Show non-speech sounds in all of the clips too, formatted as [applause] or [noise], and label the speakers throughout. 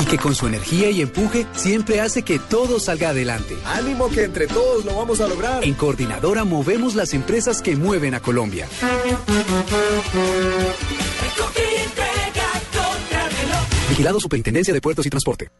Speaker 1: y que con su energía y empuje siempre hace que todo salga adelante.
Speaker 2: Ánimo que entre todos lo vamos a lograr.
Speaker 1: En Coordinadora movemos las empresas que mueven a Colombia. Vigilado Superintendencia de Puertos y Transporte.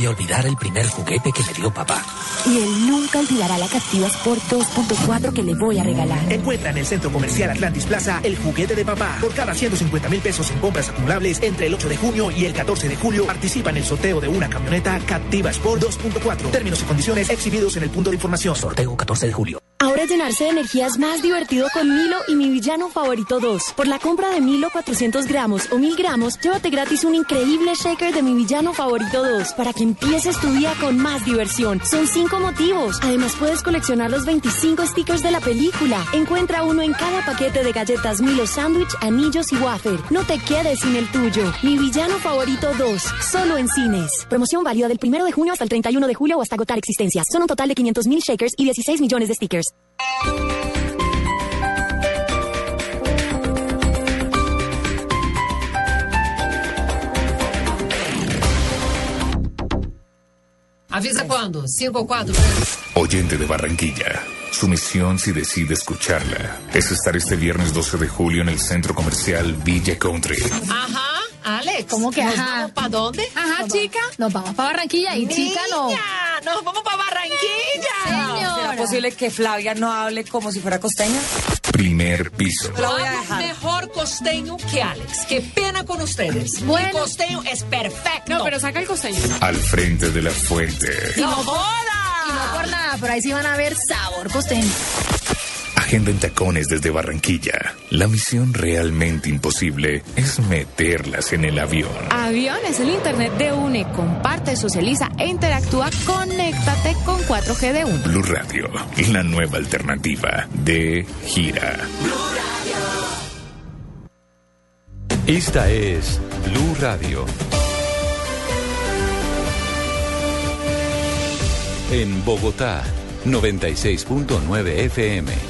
Speaker 3: Voy a olvidar el primer juguete que me dio papá.
Speaker 4: Y él nunca olvidará la Captiva Sport 2.4 que le voy a regalar.
Speaker 5: Encuentra en el Centro Comercial Atlantis Plaza el juguete de papá. Por cada 150 mil pesos en compras acumulables entre el 8 de junio y el 14 de julio, participa en el sorteo de una camioneta Captiva Sport 2.4. Términos y condiciones exhibidos en el punto de información.
Speaker 3: Sorteo 14 de julio.
Speaker 4: Ahora llenarse de energía es más divertido con Milo y mi villano favorito 2. Por la compra de Milo 400 gramos o 1000 gramos, llévate gratis un increíble shaker de mi villano favorito 2 para que empieces tu día con más diversión. Son 5 motivos. Además puedes coleccionar los 25 stickers de la película. Encuentra uno en cada paquete de galletas Milo Sandwich, anillos y wafer. No te quedes sin el tuyo. Mi villano favorito 2. Solo en cines. Promoción válida del 1 de junio hasta el 31 de julio o hasta agotar existencias. Son un total de 500 mil shakers y 16 millones de stickers.
Speaker 6: Avisa cuándo, 5 o 4.
Speaker 7: Oyente de Barranquilla. Su misión, si decide escucharla, es estar este viernes 12 de julio en el centro comercial Villa Country.
Speaker 6: Ajá, Alex.
Speaker 8: ¿Cómo que
Speaker 6: ¿Nos
Speaker 8: ajá?
Speaker 6: vamos para dónde?
Speaker 8: Ajá, chica. Nos vamos para Barranquilla y chica no.
Speaker 6: Nos vamos para Barranquilla.
Speaker 8: Señor.
Speaker 9: ¿Será posible que Flavia no hable como si fuera costeña?
Speaker 7: Primer piso.
Speaker 9: Lo voy a dejar.
Speaker 6: mejor costeño que Alex. Qué pena con ustedes.
Speaker 8: Bueno.
Speaker 6: Mi costeño es perfecto.
Speaker 8: No, pero saca el costeño.
Speaker 7: Al frente de la fuente.
Speaker 6: ¡No joda!
Speaker 8: Y no por nada, pero ahí sí van a ver sabor costeño.
Speaker 7: Agenda en tacones desde Barranquilla. La misión realmente imposible es meterlas en el avión.
Speaker 8: Avión es el internet de UNE. Comparte, socializa e interactúa. Conéctate con 4G de UNE.
Speaker 7: Blue Radio, la nueva alternativa de gira.
Speaker 10: Esta es Blue Radio. En Bogotá, 96.9 FM.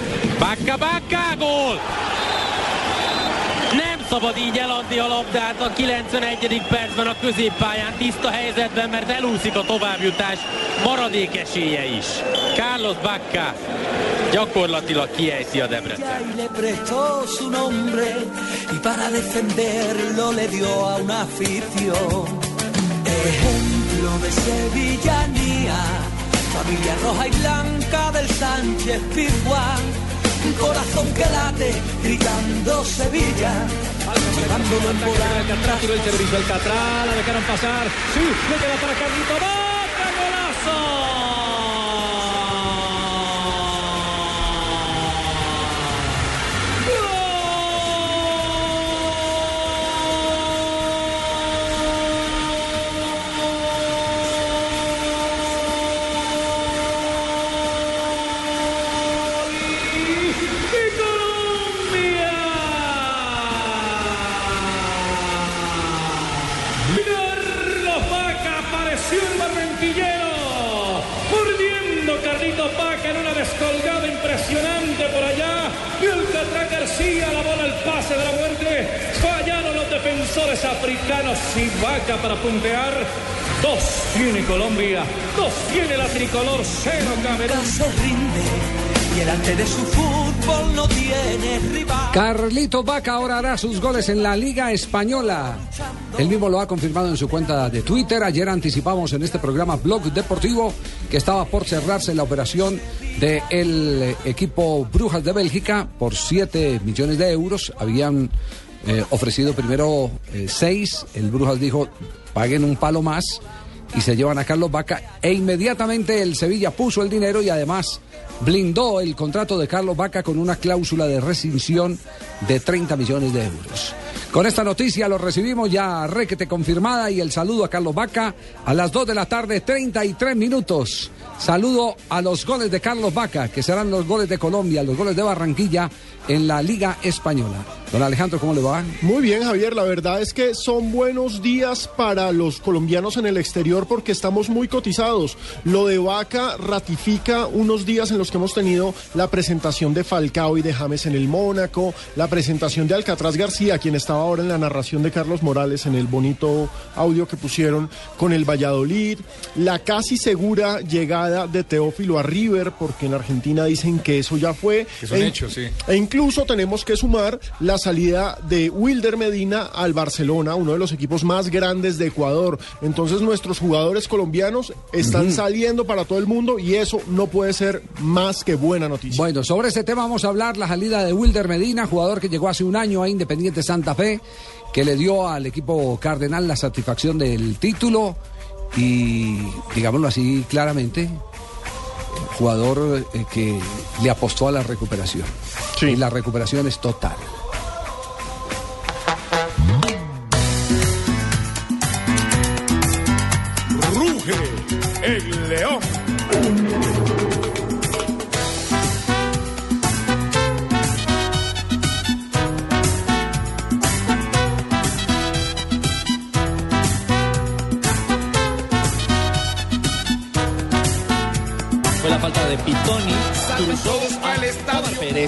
Speaker 11: Bakka, Bakka, gól! Nem szabad így eladni a labdát a 91. percben a középpályán tiszta helyzetben, mert elúszik a továbbjutás maradék esélye is. Carlos Bakka gyakorlatilag kiejti a Debrecen.
Speaker 12: familia roja y blanca del Sánchez Pizjuán. Un corazón que late gritando Sevilla, llevándolo en volar.
Speaker 13: Alcatraz tiró el servicio Alcatraz, la dejaron pasar. Sí, le queda para Carlito. ¡Boca, golazo! Carlos Vaca apareció en Barranquilla. García, la bola, el pase de la muerte. Fallaron los defensores africanos. Y vaca para puntear. Dos tiene Colombia, dos tiene la tricolor, cero Camerún.
Speaker 12: se rinde y delante de su fútbol no tiene rival.
Speaker 14: Carlito Vaca ahora hará sus goles en la Liga Española. Él mismo lo ha confirmado en su cuenta de Twitter. Ayer anticipamos en este programa Blog Deportivo que estaba por cerrarse la operación del equipo Brujas de Bélgica por 7 millones de euros. Habían eh, ofrecido primero 6. el Brujas dijo, paguen un palo más y se llevan a Carlos Vaca. E inmediatamente el Sevilla puso el dinero y además blindó el contrato de Carlos Vaca con una cláusula de rescisión de 30 millones de euros. Con esta noticia lo recibimos ya requete confirmada y el saludo a Carlos Vaca a las 2 de la tarde, 33 minutos. Saludo a los goles de Carlos Vaca, que serán los goles de Colombia, los goles de Barranquilla en la Liga Española. Don Alejandro, ¿cómo le va?
Speaker 15: Muy bien, Javier. La verdad es que son buenos días para los colombianos en el exterior porque estamos muy cotizados. Lo de Vaca ratifica unos días en los que hemos tenido la presentación de Falcao y de James en el Mónaco, la presentación de Alcatraz García, quien estaba ahora en la narración de Carlos Morales en el bonito audio que pusieron con el Valladolid, la casi segura llegada de Teófilo a River, porque en Argentina dicen que eso ya fue.
Speaker 16: Es un
Speaker 15: E-
Speaker 16: hecho, sí.
Speaker 15: Incluso tenemos que sumar la salida de Wilder Medina al Barcelona, uno de los equipos más grandes de Ecuador. Entonces nuestros jugadores colombianos están saliendo para todo el mundo y eso no puede ser más que buena noticia.
Speaker 14: Bueno, sobre este tema vamos a hablar la salida de Wilder Medina, jugador que llegó hace un año a Independiente Santa Fe, que le dio al equipo cardenal la satisfacción del título y, digámoslo así claramente, jugador eh, que le apostó a la recuperación. Y la recuperación es total.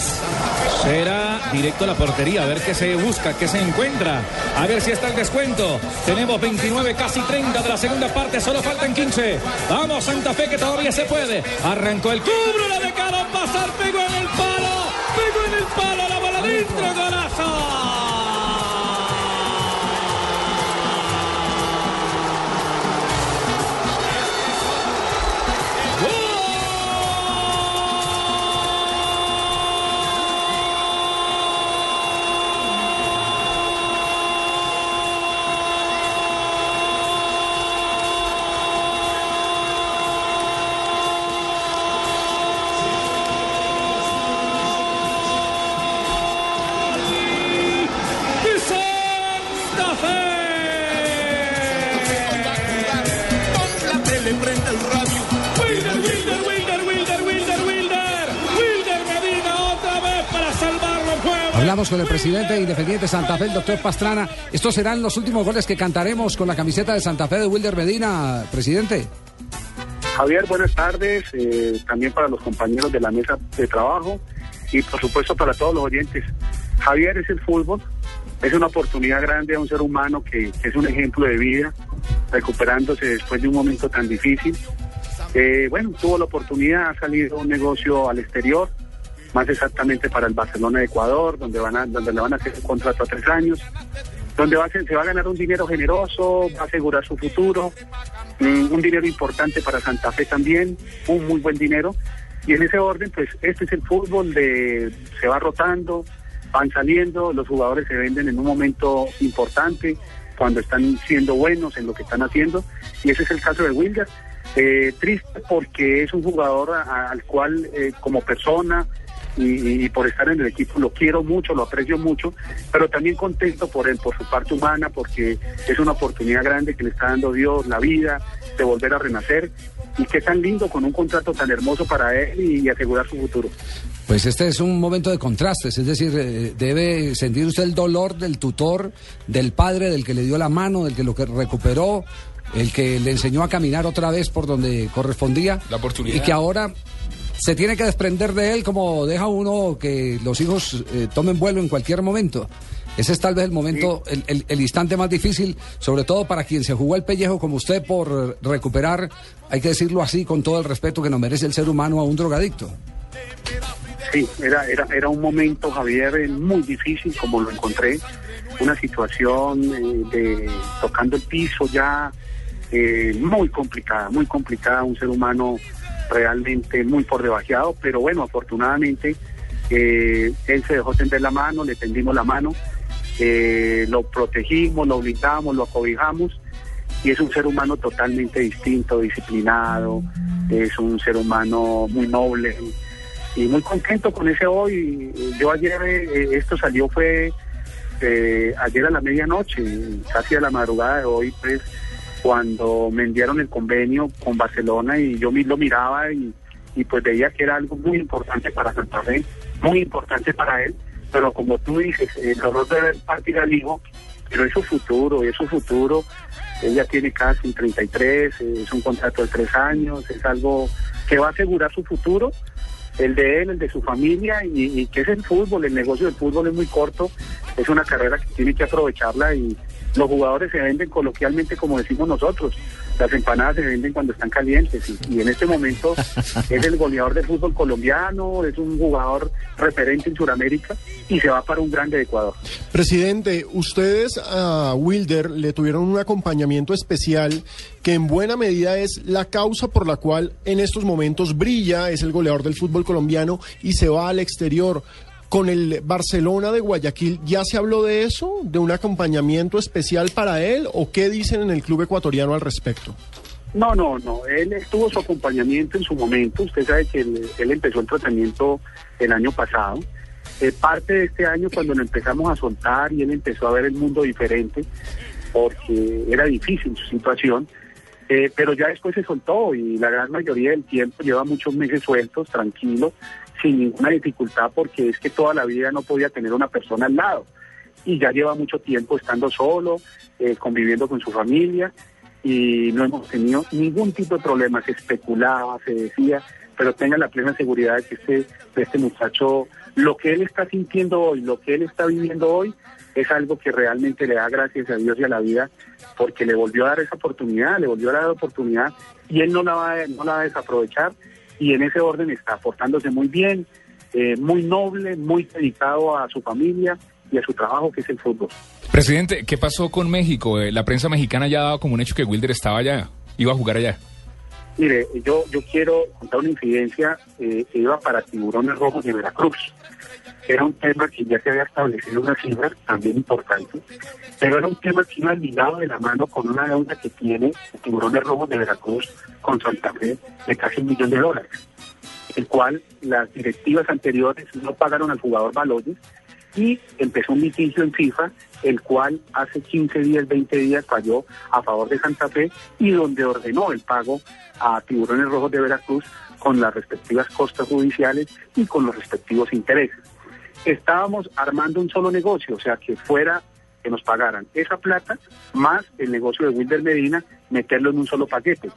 Speaker 13: Será directo a la portería, a ver qué se busca, qué se encuentra, a ver si está el descuento. Tenemos 29, casi 30 de la segunda parte, solo faltan 15. Vamos, Santa Fe, que todavía se puede. Arrancó el cubro, la dejaron pasar, pegó en el palo, pegó en el palo, la bola dentro, golazo.
Speaker 14: Con el presidente de Independiente Santa Fe, el doctor Pastrana. Estos serán los últimos goles que cantaremos con la camiseta de Santa Fe de Wilder Medina, presidente.
Speaker 17: Javier, buenas tardes, eh, también para los compañeros de la mesa de trabajo y por supuesto para todos los oyentes. Javier es el fútbol, es una oportunidad grande a un ser humano que, que es un ejemplo de vida, recuperándose después de un momento tan difícil. Eh, bueno, tuvo la oportunidad, ha salido un negocio al exterior, más exactamente para el Barcelona de Ecuador, donde van a, donde le van a hacer un contrato a tres años, donde va a se va a ganar un dinero generoso, va a asegurar su futuro, mm, un dinero importante para Santa Fe también, un muy buen dinero. Y en ese orden, pues este es el fútbol de se va rotando, van saliendo, los jugadores se venden en un momento importante, cuando están siendo buenos en lo que están haciendo, y ese es el caso de Wilder. Eh, triste porque es un jugador a- al cual eh, como persona y, y por estar en el equipo lo quiero mucho, lo aprecio mucho, pero también contento por él, por su parte humana, porque es una oportunidad grande que le está dando Dios, la vida, de volver a renacer. Y qué tan lindo con un contrato tan hermoso para él y, y asegurar su futuro.
Speaker 14: Pues este es un momento de contrastes, es decir, eh, debe sentir usted el dolor del tutor, del padre, del que le dio la mano, del que lo que recuperó, el que le enseñó a caminar otra vez por donde correspondía.
Speaker 16: La oportunidad.
Speaker 14: Y que ahora se tiene que desprender de él como deja uno que los hijos eh, tomen vuelo en cualquier momento. Ese es tal vez el momento, el, el- el instante más difícil, sobre todo para quien se jugó el pellejo como usted por recuperar, hay que decirlo así, con todo el respeto que nos merece el ser humano a un drogadicto.
Speaker 17: Sí, era, era, era un momento, Javier, eh, muy difícil como lo encontré. Una situación eh, de tocando el piso ya eh, muy complicada, muy complicada, un ser humano realmente muy por debajeado, pero bueno, afortunadamente eh, él se dejó tender la mano, le tendimos la mano, eh, lo protegimos, lo blindamos, lo acobijamos y es un ser humano totalmente distinto, disciplinado, es un ser humano muy noble y muy contento con ese hoy. Yo ayer, eh, esto salió fue ayer a la medianoche, casi a la madrugada de hoy, pues cuando me enviaron el convenio con Barcelona y yo lo miraba y, pues veía que era algo muy importante para Santa Fe, muy importante para él, pero como tú dices, el dolor de ver partir al hijo, pero es su futuro, es su futuro, ella tiene casi 33, eh, es un contrato de tres años, es algo que va a asegurar su futuro, el de él, el de su familia, y, y que es el fútbol, el negocio del fútbol es muy corto, es una carrera que tiene que aprovecharla y los jugadores se venden coloquialmente como decimos nosotros, las empanadas se venden cuando están calientes y, y en este momento [laughs] es el goleador del fútbol colombiano, es un jugador referente en Sudamérica y se va para un grande de Ecuador.
Speaker 15: Presidente, ustedes a Wilder le tuvieron un acompañamiento especial que en buena medida es la causa por la cual en estos momentos brilla, es el goleador del fútbol colombiano y se va al exterior. Con el Barcelona de Guayaquil, ¿ya se habló de eso? ¿De un acompañamiento especial para él? ¿O qué dicen en el club ecuatoriano al respecto?
Speaker 17: No, no, no. Él estuvo su acompañamiento en su momento. Usted sabe que él, empezó el tratamiento el año pasado. Eh, parte de este año cuando lo empezamos a soltar y él empezó a ver el mundo diferente, porque era difícil su situación. Eh, pero ya después se soltó y la gran mayoría del tiempo lleva muchos meses sueltos, tranquilo, sin ninguna dificultad, porque es que toda la vida no podía tener una persona al lado. Y ya lleva mucho tiempo estando solo, eh, conviviendo con su familia y no hemos tenido ningún tipo de problema. Se especulaba, se decía, pero tenga la plena seguridad de que este, este muchacho, lo que él está sintiendo hoy, lo que él está viviendo hoy, es algo que realmente le da gracias a Dios y a la vida, porque le volvió a dar esa oportunidad, le volvió a dar la oportunidad y él no la va, no la va a desaprovechar y en ese orden está portándose muy bien, eh, muy noble, muy dedicado a su familia y a su trabajo que es el fútbol.
Speaker 16: Presidente, ¿qué pasó con México? Eh, La prensa mexicana ya ha dado como un hecho que Wilder estaba allá, iba a jugar allá.
Speaker 17: Mire, yo, yo quiero contar una incidencia eh, que iba para Tiburones Rojos de Veracruz. Era un tema que ya se había establecido una cifra también importante, pero era un tema que iba ligado de la mano con una deuda que tiene Tiburones Rojos de Veracruz con Santa Fe de casi un millón de dólares, el cual las directivas anteriores no pagaron al jugador Baloyes y empezó un litigio en FIFA, el cual hace 15 días, 20 días falló a favor de Santa Fe y donde ordenó el pago a Tiburones Rojos de Veracruz con las respectivas costas judiciales y con los respectivos intereses. Estábamos armando un solo negocio, o sea, que fuera que nos pagaran esa plata más el negocio de Wilder Medina, meterlo en un solo paquete.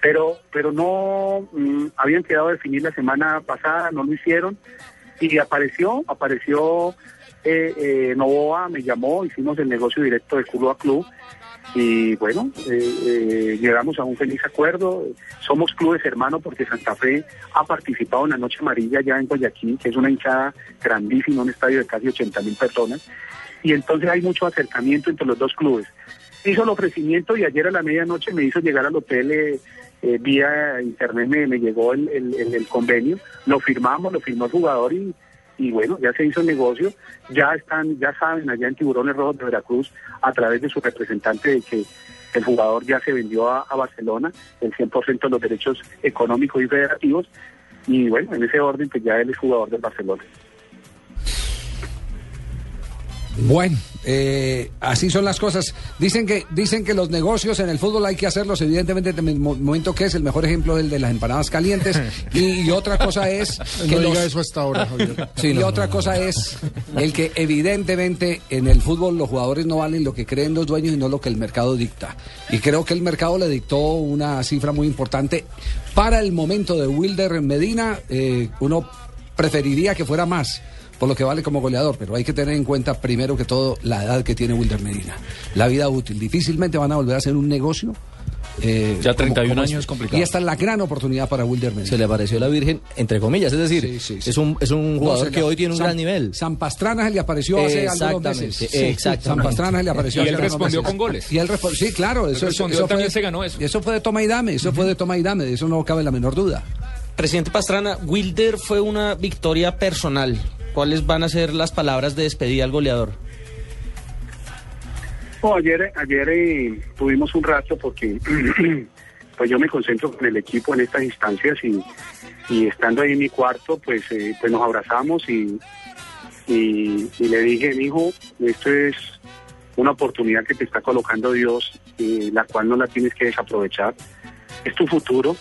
Speaker 17: Pero, pero no mm, habían quedado a definir la semana pasada, no lo hicieron y apareció, apareció eh, eh, Novoa, me llamó, hicimos el negocio directo de club a club y bueno, eh, eh, llegamos a un feliz acuerdo. Somos clubes hermanos porque Santa Fe ha participado en la Noche Amarilla ya en Guayaquil, que es una hinchada grandísima, un estadio de casi 80 mil personas. Y entonces hay mucho acercamiento entre los dos clubes. Hizo el ofrecimiento y ayer a la medianoche me hizo llegar al hotel eh, eh, vía internet, me, llegó el convenio, lo firmamos, lo firmó el jugador y, y bueno, ya se hizo el negocio, ya están, ya saben allá en Tiburones Rojos de Veracruz, a través de su representante, de que el jugador ya se vendió a, Barcelona, el 100% de los derechos económicos y federativos, y bueno, en ese orden, pues ya él es jugador del Barcelona.
Speaker 14: Bueno, eh, así son las cosas. Dicen que dicen que los negocios en el fútbol hay que hacerlos, evidentemente, en el mo- momento que es el mejor ejemplo el de las empanadas calientes. [laughs] y, y otra cosa es que
Speaker 15: No
Speaker 14: los-
Speaker 15: diga eso hasta ahora, Javier. [laughs]
Speaker 14: Sí, y otra cosa es el que evidentemente en el fútbol los jugadores no valen lo que creen los dueños y no lo que el mercado dicta. Y creo que el mercado le dictó una cifra muy importante. Para el momento de Wilder Medina, eh, uno preferiría que fuera más por lo que vale como goleador, pero hay que tener en cuenta primero que todo la edad que tiene Wilder Medina. La vida útil. Difícilmente van a volver a hacer un negocio. eh,
Speaker 16: Ya
Speaker 14: como-
Speaker 16: 31
Speaker 14: como
Speaker 16: años
Speaker 14: este.
Speaker 16: es complicado.
Speaker 14: Y esta es la gran oportunidad para Wilder Medina.
Speaker 18: Se le apareció la Virgen, entre comillas, es decir, Es, un, es un
Speaker 14: No,
Speaker 18: jugador que
Speaker 14: le-
Speaker 18: hoy tiene un
Speaker 14: San-
Speaker 18: gran nivel.
Speaker 14: San Pastrana se le apareció hace algunos meses.
Speaker 18: exactamente.
Speaker 14: San Pastrana se le apareció
Speaker 16: Y
Speaker 14: hace
Speaker 16: él
Speaker 14: algunos
Speaker 16: respondió
Speaker 14: meses.
Speaker 16: con goles.
Speaker 14: Y él respo- sí, claro. Eso,
Speaker 16: respondió,
Speaker 14: eso
Speaker 16: también
Speaker 14: fue,
Speaker 16: se ganó eso.
Speaker 14: Eso fue de toma y dame, eso fue de toma y dame, de eso no cabe la menor duda.
Speaker 19: Presidente Pastrana, Wilder fue una victoria personal. ¿Cuáles van a ser las palabras de despedida al goleador?
Speaker 17: Oh, ayer ayer eh, tuvimos un rato porque [clears throat] pues yo me concentro con el equipo en estas instancias y, y estando ahí en mi cuarto pues eh, pues nos abrazamos y, y, le dije hijo esto es una oportunidad que te está colocando Dios eh, la cual no la tienes que desaprovechar es tu futuro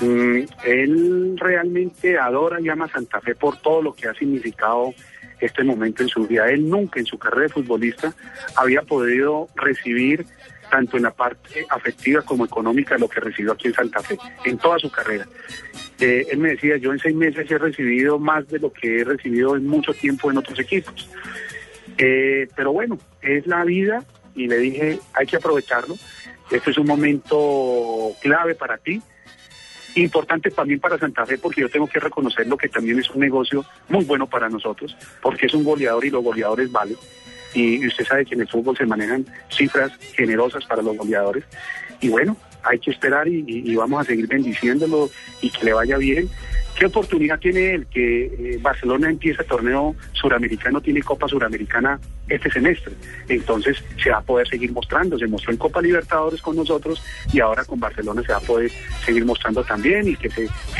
Speaker 17: él realmente adora y ama a Santa Fe por todo lo que ha significado este momento en su vida. Él nunca en su carrera de futbolista había podido recibir tanto en la parte afectiva como económica lo que recibió aquí en Santa Fe, en toda su carrera. Eh, él me decía, yo en seis meses he recibido más de lo que he recibido en mucho tiempo en otros equipos. Eh, pero bueno, es la vida y le dije, hay que aprovecharlo. Este es un momento clave para ti importante también para Santa Fe porque yo tengo que reconocerlo que también es un negocio muy bueno para nosotros porque es un goleador y los goleadores valen. Y, usted sabe que en el fútbol se manejan cifras generosas para los goleadores. Y bueno hay que esperar y, vamos a seguir bendiciéndolo y que le vaya bien. ¿Qué oportunidad tiene él? Que eh, Barcelona empieza torneo suramericano, tiene Copa Suramericana este semestre. Entonces se va a poder seguir mostrando. Se mostró en Copa Libertadores con nosotros y ahora con Barcelona se va a poder seguir mostrando también y que,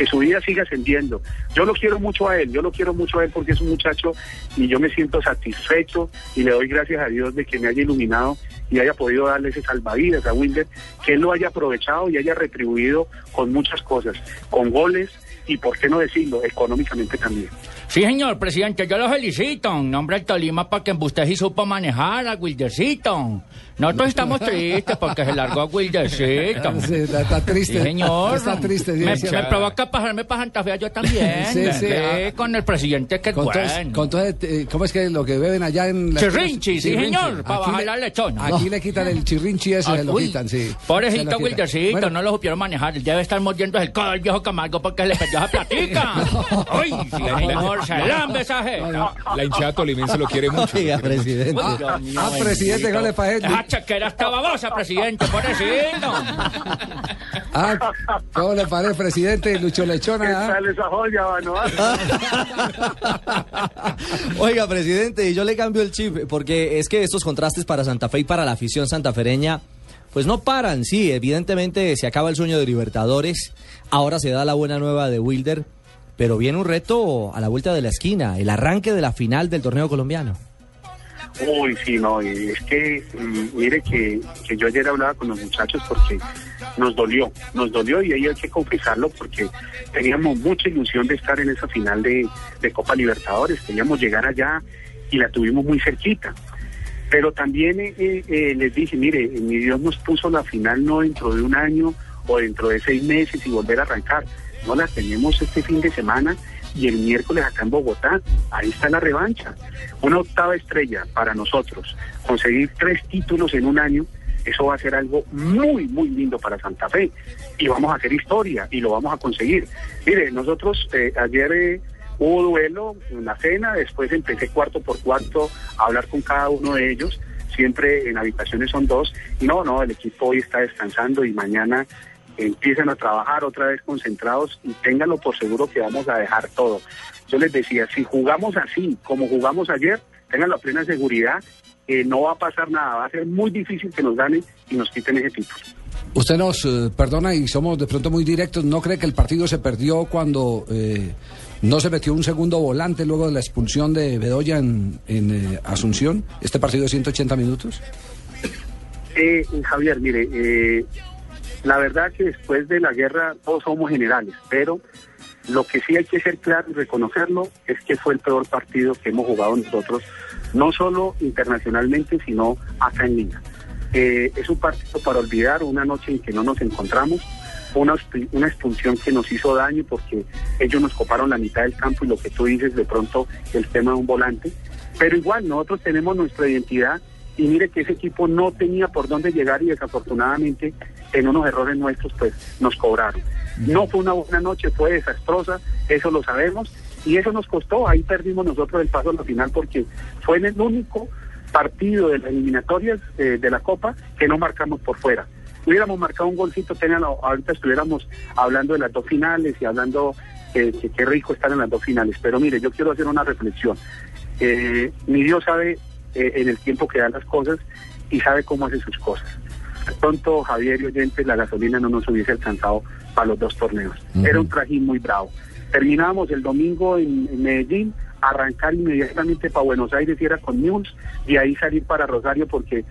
Speaker 17: su vida siga ascendiendo. Yo lo quiero mucho a él, yo lo quiero mucho a él porque es un muchacho y yo me siento satisfecho y le doy gracias a Dios de que me haya iluminado y haya podido darle ese salvavidas a Wilder, que él lo haya aprovechado y haya retribuido con muchas cosas, con goles y, por qué no decirlo, económicamente también.
Speaker 20: Sí, señor presidente, yo lo felicito. Nombre del Tolima, para que usted sí supo manejar a Wildercito. Nosotros estamos tristes porque se largó a Wildercito.
Speaker 14: Sí, está, está triste.
Speaker 20: Sí, señor.
Speaker 14: Está triste. sí,
Speaker 20: me,
Speaker 14: sí.
Speaker 20: me provoca pasarme para Santa Fe yo también. [laughs]
Speaker 14: Sí, sí, ah.
Speaker 20: con el presidente que
Speaker 14: Con
Speaker 20: bueno.
Speaker 14: con todo, eh, ¿Cómo es que lo que beben allá en la
Speaker 20: Chirrinchi, sí,
Speaker 14: Chirrinchi.
Speaker 20: señor, para
Speaker 14: Aquí
Speaker 20: bajar
Speaker 14: le-
Speaker 20: la lechona.
Speaker 14: Aquí
Speaker 20: No.
Speaker 14: le quitan el chirrinchi ese,
Speaker 20: Ah,
Speaker 14: se lo
Speaker 20: uy,
Speaker 14: quitan, sí.
Speaker 20: Pobrecito. Wildercito,
Speaker 14: Bueno,
Speaker 20: no lo supieron manejar. Debe estar mordiendo el codo al viejo Camargo porque le perdió esa platica. [laughs] Uy, sí, señor, se lambe esa.
Speaker 16: La hinchada tolimense lo quiere mucho.
Speaker 18: Oiga, presidente.
Speaker 20: Mío,
Speaker 14: ah, presidente,
Speaker 20: bendito.
Speaker 14: ¿cómo le parece?
Speaker 20: Esa chequera está babosa, presidente, pobrecito.
Speaker 14: Ah, ¿Cómo le parece, presidente? Lucho
Speaker 17: ¿Qué
Speaker 14: Lechona. ah?
Speaker 17: tal esa joya, mano? [laughs]
Speaker 18: Oiga, presidente, y yo le cambio el chip, porque es que estos contrastes para Santa Fe y para la afición santafereña, pues no paran. Sí, evidentemente se acaba el sueño de Libertadores, ahora se da la buena nueva de Wilder, pero viene un reto a la vuelta de la esquina, el arranque de la final del torneo colombiano.
Speaker 17: Uy, sí, no, es que, mm, mire que, que yo ayer hablaba con los muchachos porque nos dolió, nos dolió y ahí hay que confesarlo porque teníamos mucha ilusión de estar en esa final de, de Copa Libertadores, queríamos llegar allá y la tuvimos muy cerquita. Pero también eh, eh, les dije, mire, mi Dios nos puso la final no dentro de un año o dentro de seis meses y volver a arrancar. No la tenemos este fin de semana y el miércoles acá en Bogotá. Ahí está la revancha. Una octava estrella para nosotros. Conseguir tres títulos en un año, eso va a ser algo muy, muy lindo para Santa Fe. Y vamos a hacer historia y lo vamos a conseguir. Mire, nosotros eh, ayer... eh, Hubo duelo, una cena, después empecé cuarto por cuarto a hablar con cada uno de ellos. Siempre en habitaciones son dos. No, no, el equipo hoy está descansando y mañana empiezan a trabajar otra vez concentrados y ténganlo por seguro que vamos a dejar todo. Yo les decía, si jugamos así como jugamos ayer, tengan la plena seguridad que no va a pasar nada, va a ser muy difícil que nos ganen y nos quiten ese título.
Speaker 14: Usted nos eh, perdona y somos de pronto muy directos. ¿No cree que el partido se perdió cuando eh, ¿No se metió un segundo volante luego de la expulsión de Bedoya en, en, eh, Asunción? ¿Este partido de 180 minutos?
Speaker 17: Eh, Javier, mire, eh, la verdad que después de la guerra todos somos generales, pero lo que sí hay que ser claro y reconocerlo es que fue el peor partido que hemos jugado nosotros, no solo internacionalmente, sino acá en Liga. Eh, es un partido para olvidar, una noche en que no nos encontramos, una, una expulsión que nos hizo daño porque ellos nos coparon la mitad del campo y lo que tú dices de pronto el tema de un volante, pero igual nosotros tenemos nuestra identidad y mire que ese equipo no tenía por dónde llegar y desafortunadamente en unos errores nuestros pues nos cobraron. No fue una buena noche, fue desastrosa, eso lo sabemos y eso nos costó, ahí perdimos nosotros el paso a la final porque fue en el único partido de las eliminatorias eh, de la Copa que no marcamos por fuera. Hubiéramos marcado un golcito, tenían, ahorita estuviéramos hablando de las dos finales y hablando que, que qué rico estar en las dos finales. Pero mire, yo quiero hacer una reflexión. Eh, mi Dios sabe eh, en el tiempo que da las cosas y sabe cómo hace sus cosas. Pronto, Javier y oyentes, la gasolina no nos hubiese alcanzado para los dos torneos. Era un trajín muy bravo. Terminábamos el domingo en, en Medellín, arrancar inmediatamente para Buenos Aires y era con News, y ahí salir para Rosario porque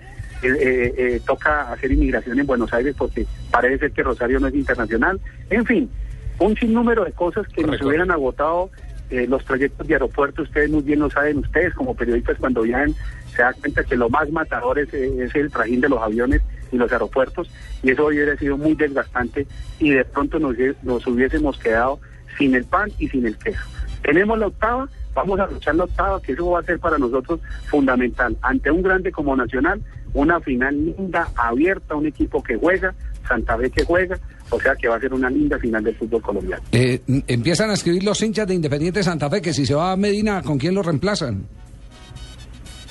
Speaker 17: eh, eh, eh, toca hacer inmigración en Buenos Aires porque parece ser que Rosario no es internacional. En fin, un sinnúmero de cosas que nos hubieran agotado eh, los trayectos de aeropuerto, ustedes muy bien lo saben, ustedes como periodistas cuando viajan se dan cuenta que lo más matador es, eh, el trajín de los aviones y los aeropuertos y eso hubiera sido muy desgastante y de pronto nos, nos hubiésemos quedado sin el pan y sin el queso. Tenemos la octava, vamos a luchar la octava, que eso va a ser para nosotros fundamental. Ante un grande como Nacional, una final linda, abierta, un equipo que juega, Santa Fe que juega, o sea que va a ser una linda final del fútbol colombiano.
Speaker 14: Eh, empiezan a escribir los hinchas de Independiente Santa Fe que si se va a Medina, ¿con quién lo reemplazan?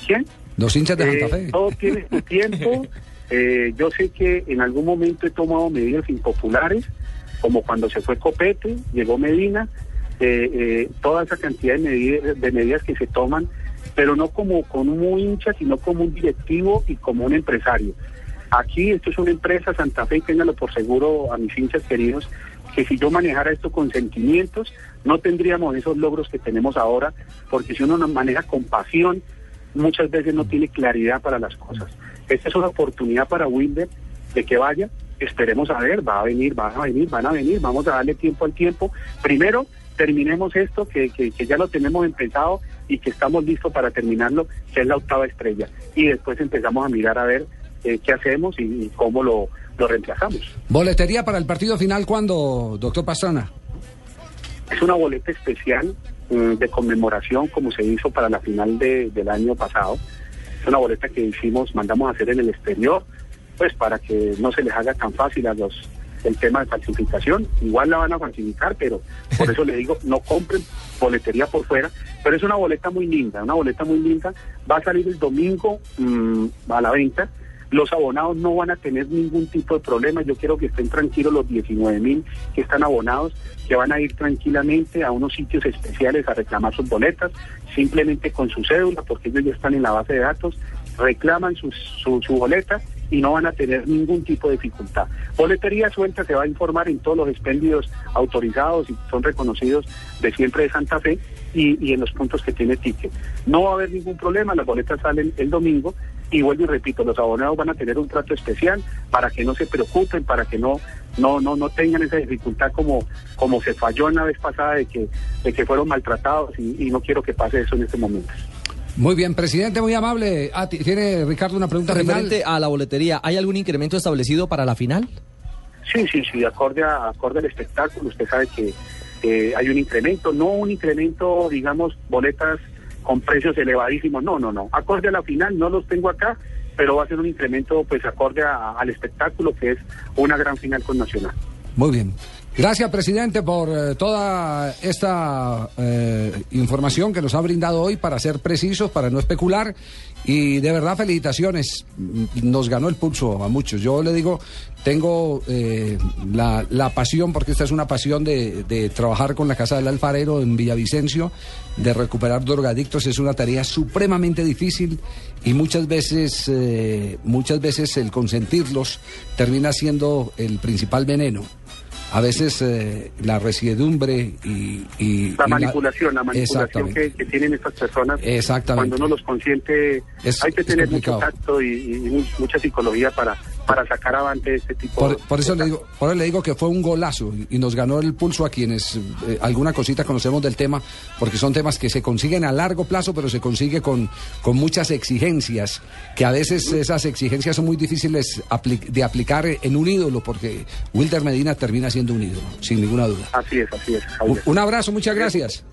Speaker 17: ¿Quién?
Speaker 14: Los hinchas de
Speaker 17: Eh,
Speaker 14: Santa Fe.
Speaker 17: todo tiene su tiempo. [laughs] Eh, yo sé que en algún momento he tomado medidas impopulares, como cuando se fue Copete, llegó Medina, eh, eh, toda esa cantidad de medidas, de medidas que se toman, pero no como con un hincha, sino como un directivo y como un empresario. Aquí esto es una empresa, Santa Fe, y ténganlo por seguro a mis hinchas queridos, que si yo manejara esto con sentimientos, no tendríamos esos logros que tenemos ahora, porque si uno nos maneja con pasión, muchas veces no tiene claridad para las cosas. Esta es una oportunidad para Wilder de que vaya, esperemos a ver, va a venir, van a venir, van a venir, vamos a darle tiempo al tiempo. Primero, terminemos esto, que, que, que ya lo tenemos empezado y que estamos listos para terminarlo, que es la octava estrella. Y después empezamos a mirar a ver eh, qué hacemos y, y cómo lo, lo reemplazamos.
Speaker 14: Boletería para el partido final, ¿cuándo, doctor Pastrana?
Speaker 17: Es una boleta especial mm, de conmemoración como se hizo para la final de- del año pasado. Es una boleta que hicimos, mandamos a hacer en el exterior, pues para que no se les haga tan fácil a los el tema de falsificación. Igual la van a falsificar, pero por eso le digo, no compren boletería por fuera. Pero es una boleta muy linda, una boleta muy linda. Va a salir el domingo mm, a la venta. Los abonados no van a tener ningún tipo de problema. Yo quiero que estén tranquilos los 19 mil que están abonados, que van a ir tranquilamente a unos sitios especiales a reclamar sus boletas, simplemente con su cédula, porque ellos ya están en la base de datos, reclaman su boleta y no van a tener ningún tipo de dificultad. Boletería suelta se va a informar en todos los expendios autorizados y son reconocidos de siempre de Santa Fe y, y en los puntos que tiene ticket. No va a haber ningún problema, las boletas salen el domingo y vuelvo y repito, los abonados van a tener un trato especial para que no se preocupen, para que no no no no tengan esa dificultad como como se falló en la vez pasada de que de que fueron maltratados y, y no quiero que pase eso en este momento.
Speaker 14: Muy bien, presidente, muy amable. Ah, ti- ¿Tiene Ricardo una pregunta final?
Speaker 18: Referente a la boletería, ¿hay algún incremento establecido para la final?
Speaker 17: Sí, sí, sí, acorde, a, acorde al espectáculo, usted sabe que eh, hay un incremento, no un incremento, digamos, boletas con precios elevadísimos, no, no, no. Acorde a la final, no los tengo acá, pero va a ser un incremento, pues, acorde al espectáculo, que es una gran final con Nacional.
Speaker 14: Muy bien. Gracias, presidente, por eh, toda esta eh, información que nos ha brindado hoy para ser precisos, para no especular. Y de verdad, felicitaciones. Nos ganó el pulso a muchos. Yo le digo, tengo eh, la, la pasión, porque esta es una pasión de, de trabajar con la Casa del Alfarero en Villavicencio, de recuperar drogadictos. Es una tarea supremamente difícil y muchas veces, eh, muchas veces el consentirlos termina siendo el principal veneno. a veces eh, la resiedumbre y, y-
Speaker 17: La
Speaker 14: y
Speaker 17: manipulación, la manipulación que, que tienen estas personas.
Speaker 14: Exactamente.
Speaker 17: Cuando uno los consiente,
Speaker 14: Es-
Speaker 17: hay que tener mucho tacto y, y mu- mucha psicología para, para sacar avante este tipo
Speaker 14: Por,
Speaker 17: de
Speaker 14: por eso le digo, por eso le digo que fue un golazo y, nos ganó el pulso a quienes eh, alguna cosita conocemos del tema, porque son temas que se consiguen a largo plazo, pero se consigue con, con muchas exigencias, que a veces esas exigencias son muy difíciles apli- de aplicar en un ídolo, porque Wilder Medina termina siendo un ídolo, sin ninguna duda.
Speaker 17: Así es, así es,
Speaker 14: un abrazo, muchas gracias.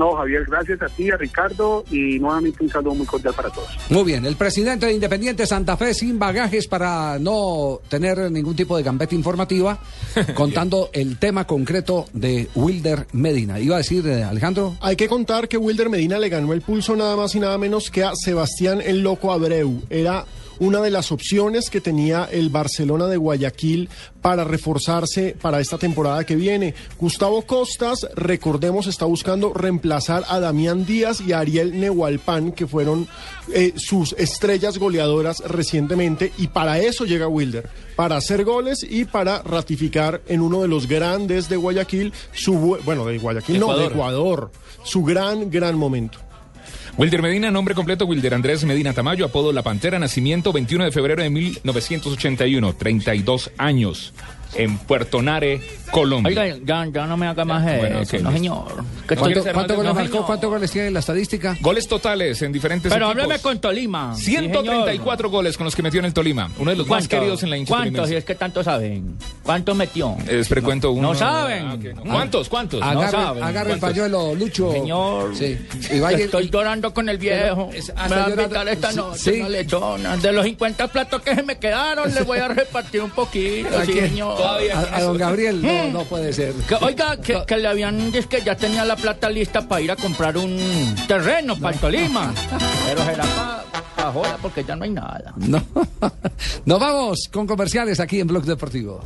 Speaker 17: No, Javier, gracias a ti, a Ricardo, y nuevamente un saludo muy cordial para todos.
Speaker 14: Muy bien, el presidente de Independiente Santa Fe sin bagajes para no tener ningún tipo de gambeta informativa, [laughs] contando el tema concreto de Wilder Medina. Iba a decir, eh, Alejandro.
Speaker 15: Hay que contar que Wilder Medina le ganó el pulso nada más y nada menos que a Sebastián el Loco Abreu. Era una de las opciones que tenía el Barcelona de Guayaquil para reforzarse para esta temporada que viene. Gustavo Costas, recordemos, está buscando reemplazar a Damián Díaz y a Ariel Nehualpan, que fueron eh, sus estrellas goleadoras recientemente, y para eso llega Wilder, para hacer goles y para ratificar en uno de los grandes de Guayaquil, su, bu- bueno, de Guayaquil, no, de.
Speaker 16: Ecuador,
Speaker 15: su gran, gran momento.
Speaker 16: Wilder Medina, nombre completo Wilder Andrés Medina Tamayo, apodo La Pantera, nacimiento 21 de febrero de 1981, 32 años, en Puerto Nare, Colombia.
Speaker 20: Oiga, ya, ya no me haga más eso,
Speaker 16: Bueno, ok.
Speaker 20: no señor. Que
Speaker 14: ¿Cuánto,
Speaker 20: estoy-
Speaker 14: cuánto
Speaker 20: no,
Speaker 14: goles marcó?
Speaker 20: señor.
Speaker 14: ¿Cuántos goles tiene en la estadística?
Speaker 16: Goles totales en diferentes
Speaker 20: Pero
Speaker 16: equipos.
Speaker 20: hábleme con Tolima. Sí,
Speaker 16: 134 goles con los que metió en el Tolima. Uno de los más
Speaker 20: ¿Cuántos?
Speaker 16: queridos en la hincha
Speaker 20: ¿Cuántos? Si es que tanto saben. ¿Cuántos metió?
Speaker 16: Eh, espere, cuento uno.
Speaker 20: No saben.
Speaker 16: Ah, no. ¿Cuántos? ¿Cuántos?
Speaker 20: No
Speaker 14: Agarre,
Speaker 20: saben.
Speaker 14: agarre el
Speaker 16: ¿Cuántos?
Speaker 14: pañuelo, Lucho.
Speaker 20: Señor,
Speaker 14: Sí. Y vaya-
Speaker 20: estoy llorando con el viejo.
Speaker 14: Es-
Speaker 20: me
Speaker 14: hasta
Speaker 20: va a esta
Speaker 14: sí,
Speaker 20: noche
Speaker 14: sí.
Speaker 20: una lechona. De los 50 platos que se me quedaron, le voy a repartir un poquito,
Speaker 14: ¿A
Speaker 20: sí,
Speaker 14: quién? A, a don Gabriel, no,
Speaker 20: Mm.
Speaker 14: no puede ser.
Speaker 20: Que, oiga, que, que le habían dicho que ya tenía la plata lista para ir a comprar un terreno para el Tolima. [laughs] Pero será para joda porque ya no hay nada.
Speaker 14: No. [laughs] Nos vamos con comerciales aquí en Blog Deportivo.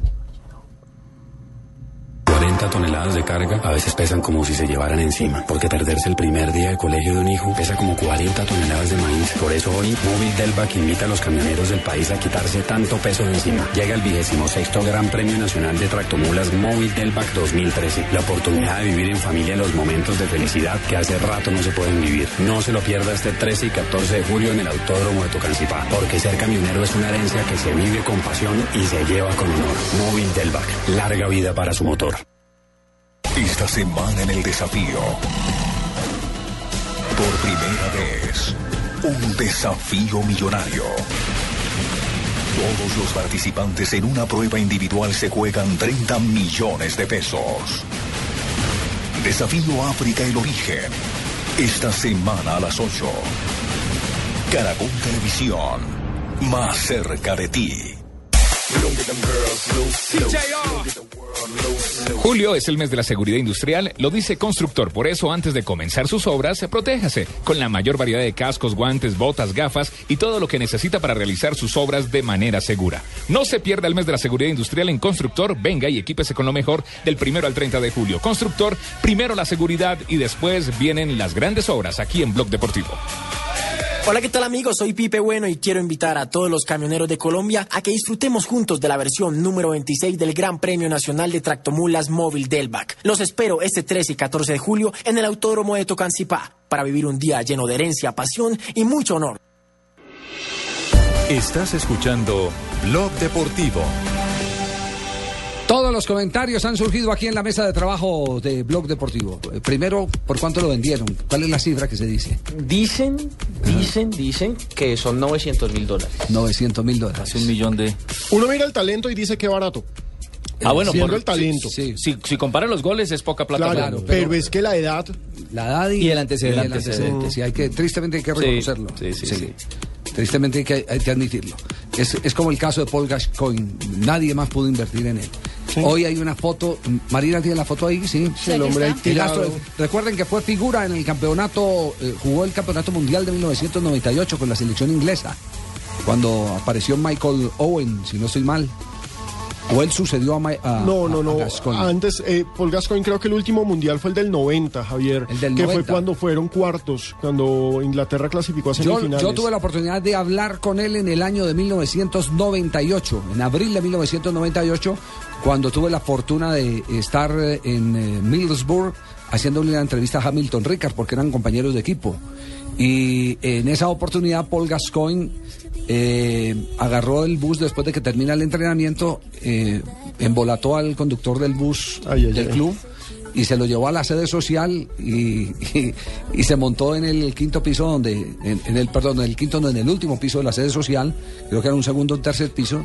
Speaker 21: 40 toneladas de carga a veces pesan como si se llevaran encima, porque perderse el primer día de colegio de un hijo pesa como 40 toneladas de maíz. Por eso hoy Móvil Delvac invita a los camioneros del país a quitarse tanto peso de encima. Llega el vigésimo sexto Gran Premio Nacional de Tractomulas Móvil Delvac 2013. La oportunidad de vivir en familia los momentos de felicidad que hace rato no se pueden vivir. No se lo pierda este 13 y 14 de julio en el Autódromo de Tocancipá, porque ser camionero es una herencia que se vive con pasión y se lleva con honor. Móvil Delvac, larga vida para su motor.
Speaker 7: Esta semana en el desafío. Por primera vez, un desafío millonario. Todos los participantes en una prueba individual se juegan 30 millones de pesos. Desafío África el origen. Esta semana a las 8. Caracol Televisión. Más cerca de ti.
Speaker 16: Julio es el mes de la seguridad industrial, lo dice Constructor. Por eso, antes de comenzar sus obras, protéjase con la mayor variedad de cascos, guantes, botas, gafas y todo lo que necesita para realizar sus obras de manera segura. No se pierda el mes de la seguridad industrial en Constructor. Venga y equípese con lo mejor del primero al 30 de julio. Constructor, primero la seguridad y después vienen las grandes obras aquí en Blog Deportivo.
Speaker 22: Hola, ¿qué tal amigos? Soy Pipe Bueno y quiero invitar a todos los camioneros de Colombia a que disfrutemos juntos de la versión número 26 del Gran Premio Nacional de Tractomulas Móvil Delvac. Los espero este 13 y 14 de julio en el Autódromo de Tocancipá para vivir un día lleno de herencia, pasión y mucho honor.
Speaker 10: Estás escuchando Blog Deportivo.
Speaker 14: Todos los comentarios han surgido aquí en la mesa de trabajo de Blog Deportivo. Eh, Primero, ¿por cuánto lo vendieron? ¿Cuál es la cifra que se dice?
Speaker 19: Dicen, dicen, dicen que son 900 mil dólares.
Speaker 14: 900 mil dólares.
Speaker 19: un millón de...
Speaker 15: Uno mira el talento y dice que barato.
Speaker 19: Ah, bueno, por
Speaker 15: el talento.
Speaker 19: Si, si, si compara los goles es poca plata.
Speaker 15: Claro, pero, es que la edad.
Speaker 14: La edad y,
Speaker 19: Y el antecedente.
Speaker 14: y el antecedente, sí, hay que, tristemente hay que
Speaker 19: Sí,
Speaker 14: reconocerlo.
Speaker 19: sí, sí, sí.
Speaker 14: Tristemente hay que, hay que admitirlo. Es, es como el caso de Paul Gascoigne. Nadie más pudo invertir en él. Hoy hay una foto. Marina tiene la foto ahí, sí.
Speaker 15: Sí, el hombre ahí
Speaker 14: El
Speaker 15: tirado.
Speaker 14: astro- recuerden que fue figura en el campeonato, eh, jugó el campeonato mundial de 1998 con la selección inglesa. Cuando apareció Michael Owen, si no estoy mal. ¿O él sucedió a, Ma- a-
Speaker 15: No, no,
Speaker 14: a
Speaker 15: no. Antes, eh, Paul Gascoigne creo que el último mundial fue el del 90, Javier.
Speaker 14: El del
Speaker 15: que
Speaker 14: 90.
Speaker 15: fue cuando fueron cuartos, cuando Inglaterra clasificó a
Speaker 14: Yo,
Speaker 15: semifinales.
Speaker 14: yo tuve la oportunidad de hablar con él en el año de 1998, en abril de 1998, cuando tuve la fortuna de estar eh, en eh, Middlesbrough haciendo una entrevista a Hamilton Ricard, porque eran compañeros de equipo. Y en esa oportunidad Paul Gascoigne eh, agarró el bus después de que termina el entrenamiento, eh, embolató al conductor del bus del
Speaker 15: ay.
Speaker 14: club y se lo llevó a la sede social y, y- y se montó en el quinto piso donde en, en el perdón en el quinto no en el último piso de la sede social creo que era un segundo o tercer piso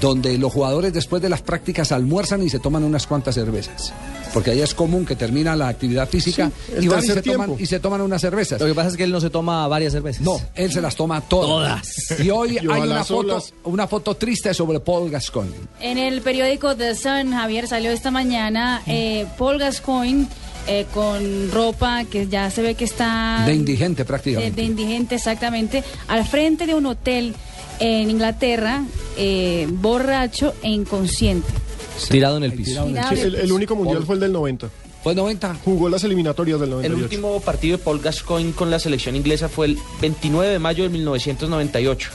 Speaker 14: donde los jugadores después de las prácticas almuerzan y se toman unas cuantas cervezas porque allá es común que termina la actividad física
Speaker 18: Sí,
Speaker 14: y, van y,
Speaker 18: tercer
Speaker 14: se toman,
Speaker 18: tiempo.
Speaker 14: y se toman unas cervezas
Speaker 18: Lo que pasa es que él no se toma varias cervezas.
Speaker 14: no él se las toma todas, y hoy [laughs]
Speaker 18: Y
Speaker 14: hay una foto
Speaker 18: solas.
Speaker 14: una foto triste sobre Paul Gascoigne
Speaker 23: En el periódico The Sun, Javier, salió esta mañana eh, Paul Gascoigne eh, con ropa que ya se ve que está...
Speaker 14: de indigente
Speaker 23: de,
Speaker 14: prácticamente
Speaker 23: de indigente, exactamente, al frente de un hotel en Inglaterra, eh, borracho e inconsciente.
Speaker 18: Tirado en el piso.
Speaker 15: El, el único mundial fue el del 90.
Speaker 14: ¿Fue 90?
Speaker 15: Jugó las eliminatorias del
Speaker 19: El
Speaker 15: 98.
Speaker 19: último partido de Paul Gascoigne con la selección inglesa fue el 29 de mayo de 1998.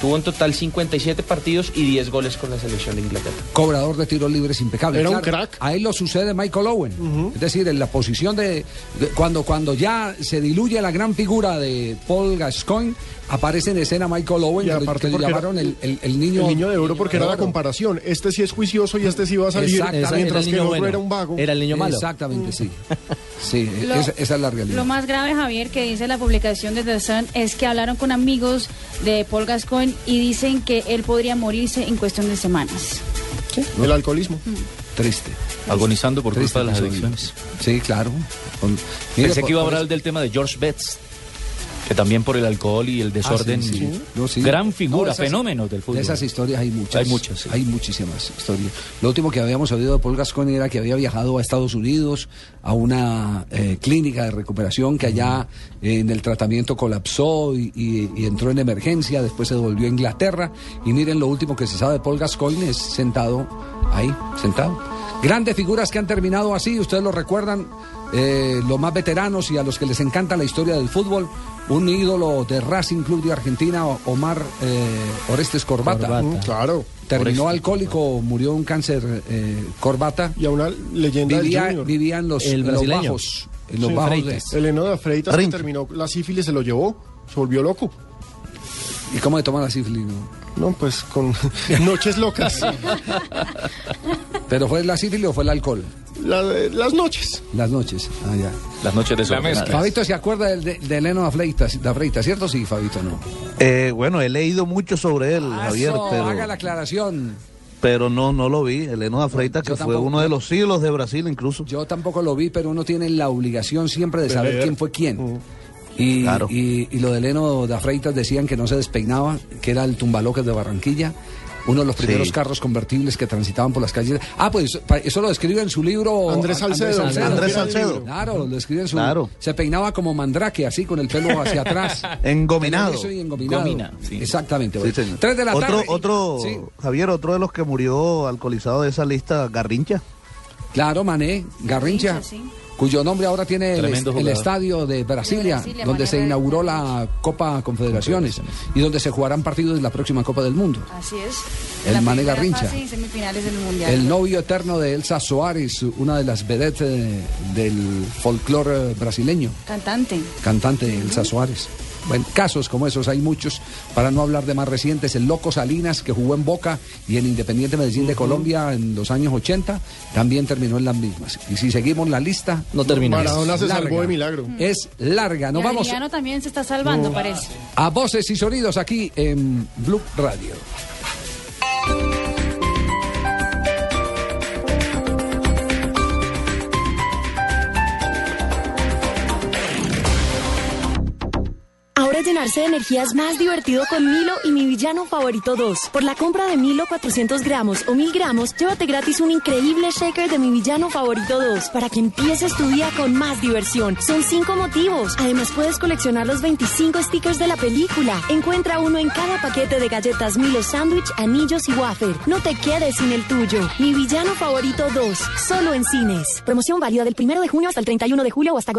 Speaker 19: Tuvo en total 57 partidos y 10 goles con la selección de Inglaterra.
Speaker 14: cobrador de tiros libres impecable.
Speaker 19: Era un
Speaker 14: crack. A él lo sucede Michael Owen. Es decir, en la posición de, de- cuando, cuando ya se diluye la gran figura de Paul Gascoigne, aparece en escena Michael Owen,
Speaker 15: Y aparte
Speaker 14: que le
Speaker 15: era
Speaker 14: llamaron el, el- el niño,
Speaker 15: el niño de oro porque era la comparación. Este sí es juicioso y este sí va a salir.
Speaker 14: Exactamente.
Speaker 15: Mientras que el otro era un vago.
Speaker 14: Exactamente, sí. [laughs] Sí,
Speaker 23: Lo-
Speaker 14: esa, esa es la realidad.
Speaker 23: Lo más grave, Javier, que dice la publicación de The Sun es que hablaron con amigos de Paul Gascoigne y dicen que él podría morirse en cuestión de semanas.
Speaker 15: El alcoholismo.
Speaker 14: Triste.
Speaker 24: Agonizando por
Speaker 14: Triste
Speaker 24: culpa de las adicciones.
Speaker 14: Sí, claro. Con- mire,
Speaker 24: Pensé
Speaker 14: por-
Speaker 24: que iba a hablar del tema de George Betts, que también por el alcohol y el desorden.
Speaker 14: Ah, sí, sí. No, sí.
Speaker 24: Gran figura,
Speaker 14: No, esas-
Speaker 24: del fútbol.
Speaker 14: De esas historias hay muchas.
Speaker 24: Hay muchas, sí.
Speaker 14: Hay muchísimas historias. Lo último que habíamos oído de Paul Gascoigne era que había viajado a Estados Unidos a una eh, clínica de recuperación que allá eh, en el tratamiento colapsó y, y- y entró en emergencia. Después se volvió a Inglaterra. Y miren, lo último que se sabe de Paul Gascoigne es sentado ahí, sentado. Grandes figuras que han terminado así, ustedes lo recuerdan, eh, los más veteranos y a los que les encanta la historia del fútbol. Un ídolo de Racing Club de Argentina, Omar eh, Orestes Corbata.
Speaker 15: Corbata. Mm, claro.
Speaker 14: Terminó
Speaker 15: Orestes.
Speaker 14: alcohólico, murió de un cáncer eh, Corbata.
Speaker 15: Y a una leyenda
Speaker 14: vivía,
Speaker 15: del Junior.
Speaker 14: vivía en los,
Speaker 15: El
Speaker 14: en los bajos. En los
Speaker 15: Sí.
Speaker 14: bajos de-
Speaker 15: Freitas. El Eno de Freitas que terminó la sífilis, se lo llevó. Se volvió loco.
Speaker 14: ¿Y cómo le toma la sífilis? no?
Speaker 15: No, pues con [laughs] noches locas.
Speaker 14: ¿Pero fue la sífilis o fue el alcohol?
Speaker 15: La- las noches.
Speaker 14: Las noches. Ah, ya.
Speaker 24: Las noches de
Speaker 14: La Fabito se acuerda del- de, de Eleno da Freitas, da Freitas, ¿cierto? Sí, Fabito, no.
Speaker 25: Eh, bueno, he leído mucho sobre él, Javier,
Speaker 14: Eso,
Speaker 25: pero,
Speaker 14: haga la aclaración.
Speaker 25: pero no, no lo vi. Eleno da Freitas, que fue uno de los siglos de Brasil incluso.
Speaker 14: Yo tampoco lo vi, pero uno tiene la obligación siempre de saber quién fue quién. Y,
Speaker 25: Claro.
Speaker 14: y, y lo de Leno da Freitas decían que no se despeinaba, que era el tumbaloques de Barranquilla. Uno de los primeros
Speaker 25: Sí.
Speaker 14: carros convertibles que transitaban por las calles. Ah, pues eso lo describe en su libro
Speaker 15: Andrés Salcedo. Andrés Salcedo.
Speaker 14: Claro, lo escribe en su
Speaker 25: Claro.
Speaker 14: Se peinaba como mandrake, así, con el pelo hacia atrás. [laughs]
Speaker 25: Engominado.
Speaker 14: Eso y engominado.
Speaker 25: Gomina, sí.
Speaker 14: Exactamente.
Speaker 25: Sí,
Speaker 14: bueno.
Speaker 25: señor.
Speaker 14: Tres de la
Speaker 25: otro,
Speaker 14: tarde.
Speaker 25: Otro,
Speaker 14: Sí.
Speaker 25: Javier, otro de los que murió alcoholizado de esa lista, Garrincha.
Speaker 14: Claro, Mané, Garrincha, cuyo nombre ahora tiene el, estadio de Brasilia,
Speaker 23: De Brasilia,
Speaker 14: donde se inauguró la Copa Confederaciones y donde se jugarán partidos de la próxima Copa del Mundo.
Speaker 23: Así es.
Speaker 14: El
Speaker 23: primera
Speaker 14: Garrincha.
Speaker 23: fase y semifinales del Mundial.
Speaker 14: El novio eterno de Elsa Soares, una de las vedettes eh, del folclore brasileño,
Speaker 23: Cantante.
Speaker 14: cantante Elsa Soares. Bueno, casos como esos hay muchos, para no hablar de más recientes, el Loco Salinas, que jugó en Boca y en Independiente Medellín de Colombia en los años 80, también terminó en las mismas. Y si seguimos la lista,
Speaker 18: no termina.
Speaker 15: Maradona se
Speaker 14: larga.
Speaker 15: salvó de milagro.
Speaker 14: Es larga. Nos
Speaker 23: y
Speaker 14: vamos
Speaker 23: Adriano también se está salvando, parece.
Speaker 14: a voces y sonidos aquí en Blue Radio.
Speaker 4: Ahora es llenarse de energías más divertido con Milo y mi villano favorito 2. Por la compra de Milo 400 gramos o 1000 gramos, llévate gratis un increíble shaker de mi villano favorito 2 para que empieces tu día con más diversión. Son 5 motivos. Además puedes coleccionar los 25 stickers de la película. Encuentra uno en cada paquete de galletas Milo Sandwich, anillos y wafer. No te quedes sin el tuyo. Mi villano favorito 2. Solo en cines. Promoción válida del 1 de junio hasta el 31 de julio o hasta